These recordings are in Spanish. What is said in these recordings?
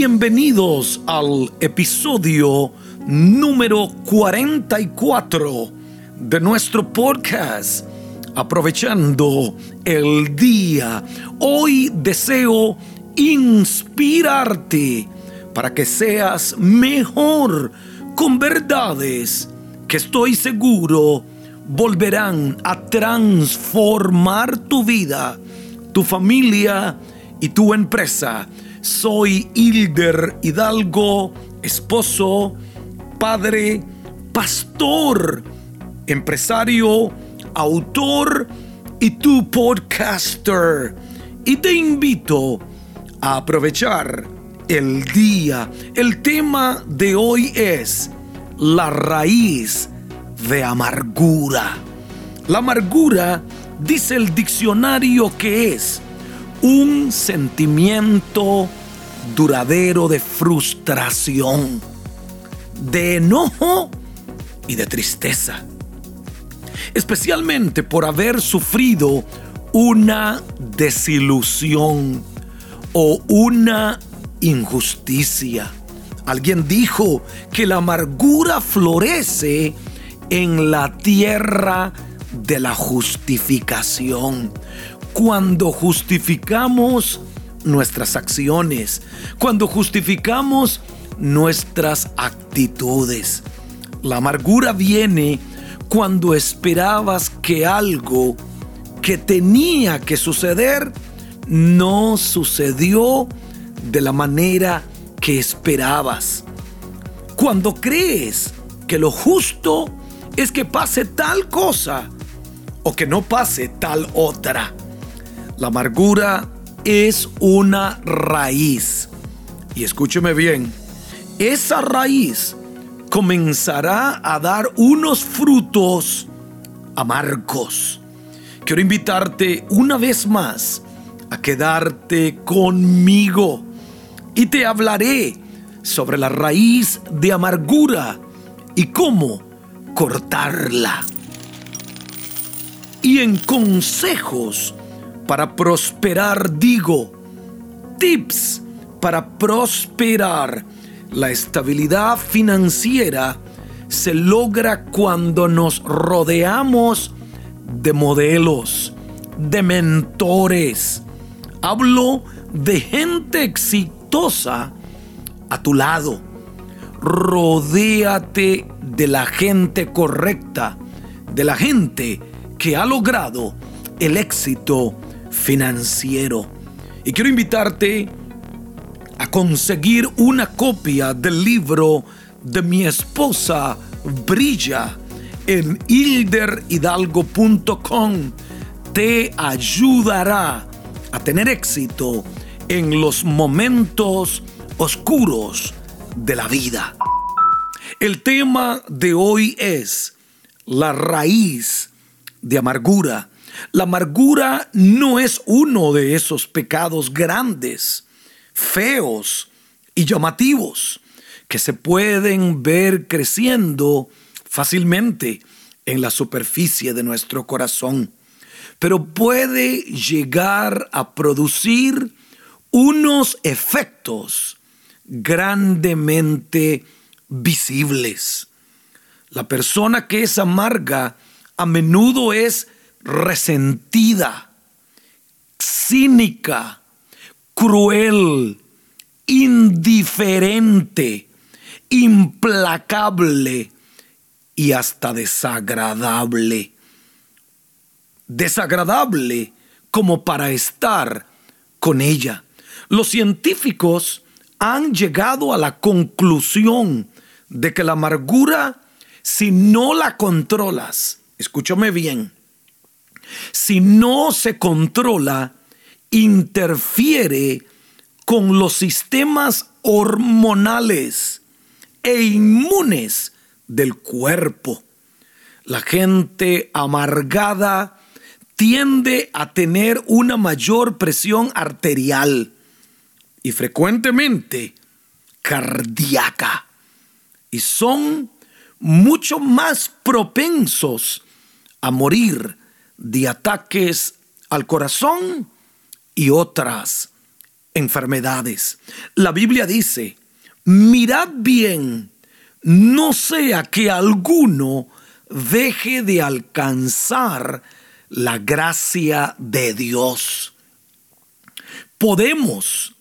Bienvenidos al episodio número 44 de nuestro podcast. Aprovechando el día, hoy deseo inspirarte para que seas mejor con verdades que estoy seguro volverán a transformar tu vida, tu familia y tu empresa soy Hilder Hidalgo, esposo, padre, pastor, empresario, autor y tu podcaster. Y te invito a aprovechar el día. El tema de hoy es la raíz de amargura. La amargura, dice el diccionario que es un sentimiento duradero de frustración, de enojo y de tristeza, especialmente por haber sufrido una desilusión o una injusticia. Alguien dijo que la amargura florece en la tierra de la justificación cuando justificamos nuestras acciones, cuando justificamos nuestras actitudes. La amargura viene cuando esperabas que algo que tenía que suceder no sucedió de la manera que esperabas. Cuando crees que lo justo es que pase tal cosa o que no pase tal otra. La amargura es una raíz. Y escúcheme bien, esa raíz comenzará a dar unos frutos amargos. Quiero invitarte una vez más a quedarte conmigo y te hablaré sobre la raíz de amargura y cómo cortarla. Y en consejos para prosperar, digo, tips para prosperar. La estabilidad financiera se logra cuando nos rodeamos de modelos, de mentores. Hablo de gente exitosa a tu lado. Rodéate de la gente correcta, de la gente que ha logrado el éxito financiero. Y quiero invitarte a conseguir una copia del libro de mi esposa Brilla en hilderhidalgo.com. Te ayudará a tener éxito en los momentos oscuros de la vida. El tema de hoy es la raíz de amargura la amargura no es uno de esos pecados grandes, feos y llamativos que se pueden ver creciendo fácilmente en la superficie de nuestro corazón, pero puede llegar a producir unos efectos grandemente visibles. La persona que es amarga a menudo es resentida, cínica, cruel, indiferente, implacable y hasta desagradable. Desagradable como para estar con ella. Los científicos han llegado a la conclusión de que la amargura, si no la controlas, escúchame bien, si no se controla, interfiere con los sistemas hormonales e inmunes del cuerpo. La gente amargada tiende a tener una mayor presión arterial y frecuentemente cardíaca y son mucho más propensos a morir de ataques al corazón y otras enfermedades. La Biblia dice, mirad bien, no sea que alguno deje de alcanzar la gracia de Dios. Podemos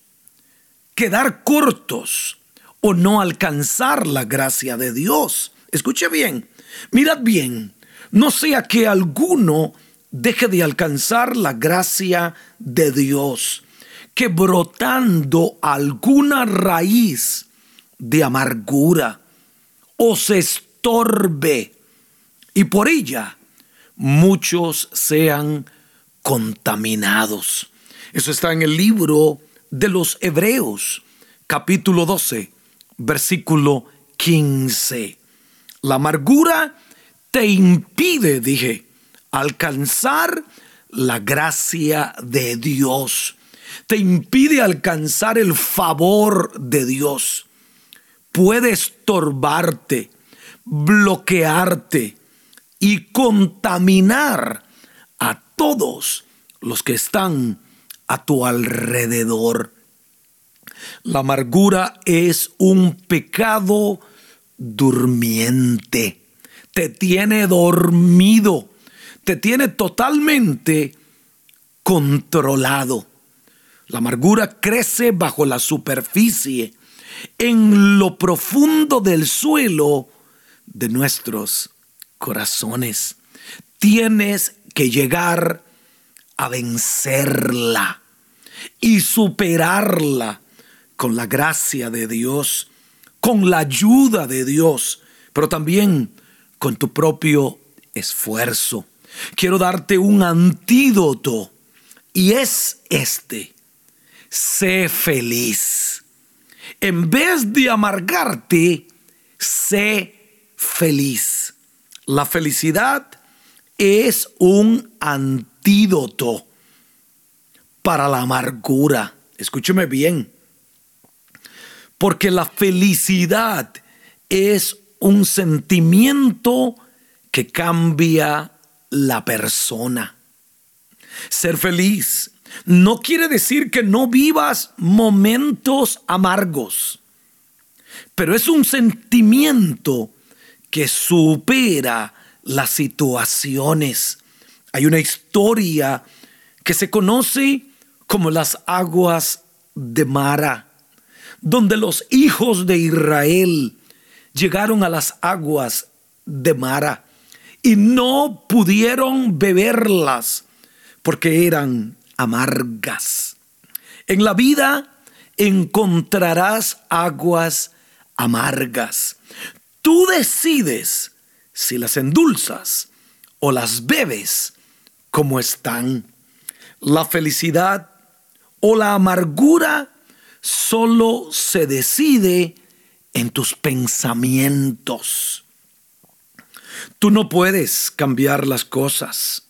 quedar cortos o no alcanzar la gracia de Dios. Escuche bien, mirad bien, no sea que alguno deje de alcanzar la gracia de Dios, que brotando alguna raíz de amargura os estorbe y por ella muchos sean contaminados. Eso está en el libro de los Hebreos, capítulo 12, versículo 15. La amargura te impide, dije, alcanzar la gracia de Dios. Te impide alcanzar el favor de Dios. Puede estorbarte, bloquearte y contaminar a todos los que están a tu alrededor. La amargura es un pecado durmiente. Te tiene dormido. Te tiene totalmente controlado. La amargura crece bajo la superficie, en lo profundo del suelo de nuestros corazones. Tienes que llegar a vencerla y superarla con la gracia de Dios, con la ayuda de Dios, pero también con tu propio esfuerzo. Quiero darte un antídoto y es este. Sé feliz. En vez de amargarte, sé feliz. La felicidad es un antídoto para la amargura. Escúcheme bien. Porque la felicidad es un sentimiento que cambia la persona. Ser feliz no quiere decir que no vivas momentos amargos, pero es un sentimiento que supera las situaciones. Hay una historia que se conoce como las aguas de Mara, donde los hijos de Israel llegaron a las aguas de Mara y no pudieron beberlas porque eran amargas. En la vida encontrarás aguas amargas. Tú decides si las endulzas o las bebes como están. La felicidad o la amargura solo se decide en tus pensamientos. Tú no puedes cambiar las cosas,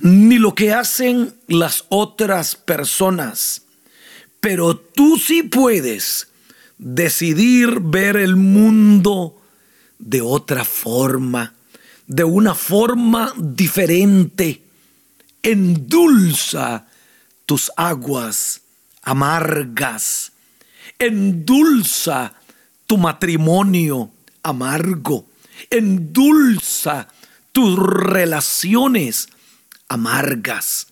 ni lo que hacen las otras personas, pero tú sí puedes decidir ver el mundo de otra forma, de una forma diferente. Endulza tus aguas amargas. Endulza tu matrimonio amargo. Endulza tus relaciones amargas.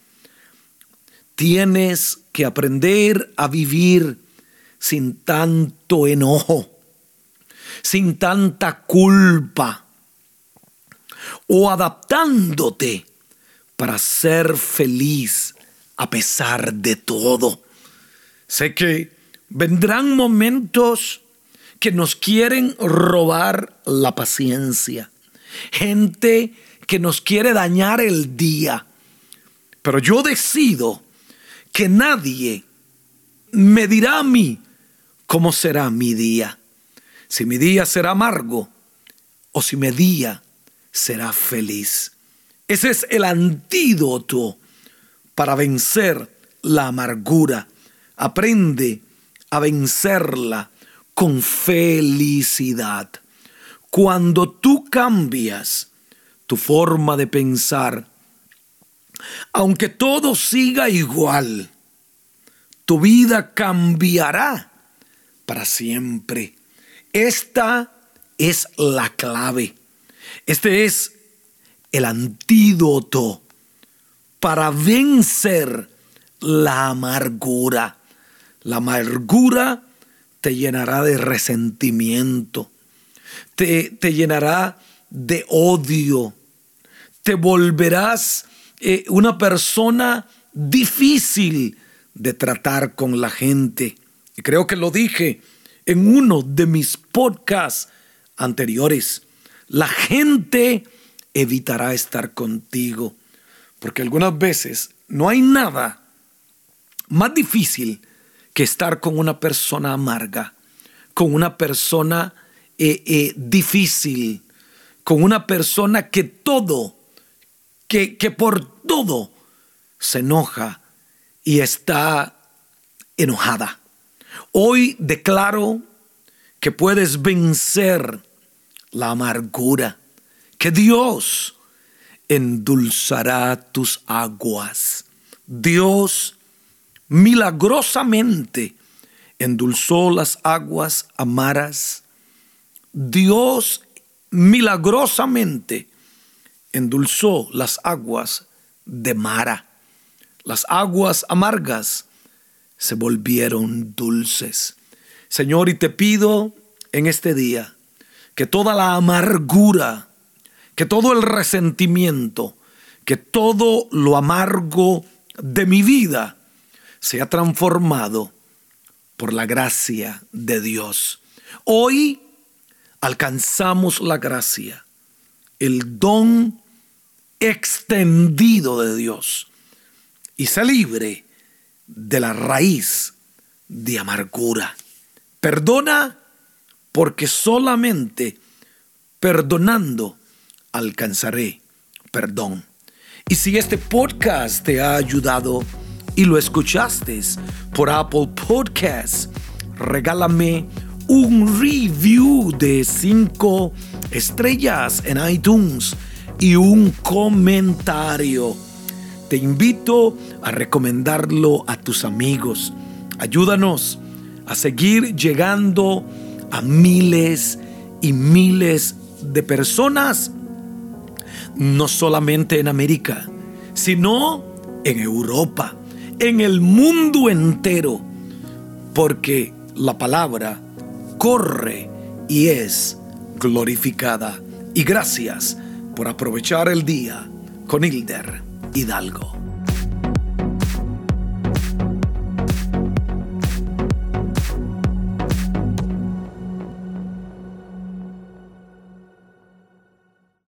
Tienes que aprender a vivir sin tanto enojo, sin tanta culpa, o adaptándote para ser feliz a pesar de todo. Sé que vendrán momentos que nos quieren robar la paciencia, gente que nos quiere dañar el día, pero yo decido que nadie me dirá a mí cómo será mi día. Si mi día será amargo o si mi día será feliz. Ese es el antídoto para vencer la amargura. Aprende a vencerla con felicidad. Cuando tú cambias tu forma de pensar, aunque todo siga igual, tu vida cambiará para siempre. Esta es la clave. Este es el antídoto para vencer la amargura. La amargura te llenará de resentimiento, te, te llenará de odio, te volverás eh, una persona difícil de tratar con la gente. Y creo que lo dije en uno de mis podcasts anteriores. La gente evitará estar contigo, porque algunas veces no hay nada más difícil que estar con una persona amarga, con una persona eh, eh, difícil, con una persona que todo, que, que por todo se enoja y está enojada. Hoy declaro que puedes vencer la amargura, que Dios endulzará tus aguas. Dios milagrosamente endulzó las aguas amaras. Dios milagrosamente endulzó las aguas de Mara. Las aguas amargas se volvieron dulces. Señor, y te pido en este día que toda la amargura, que todo el resentimiento, que todo lo amargo de mi vida sea transformado por la gracia de Dios. Hoy alcanzamos la gracia, el don extendido de Dios y se libre de la raíz de amargura. Perdona porque solamente perdonando alcanzaré perdón. Y si este podcast te ha ayudado y lo escuchaste por Apple Podcasts, regálame un review de 5 estrellas en iTunes y un comentario. Te invito a recomendarlo a tus amigos. Ayúdanos a seguir llegando a miles y miles de personas, no solamente en América, sino en Europa, en el mundo entero, porque la palabra corre y es glorificada. Y gracias por aprovechar el día con Hilder Hidalgo.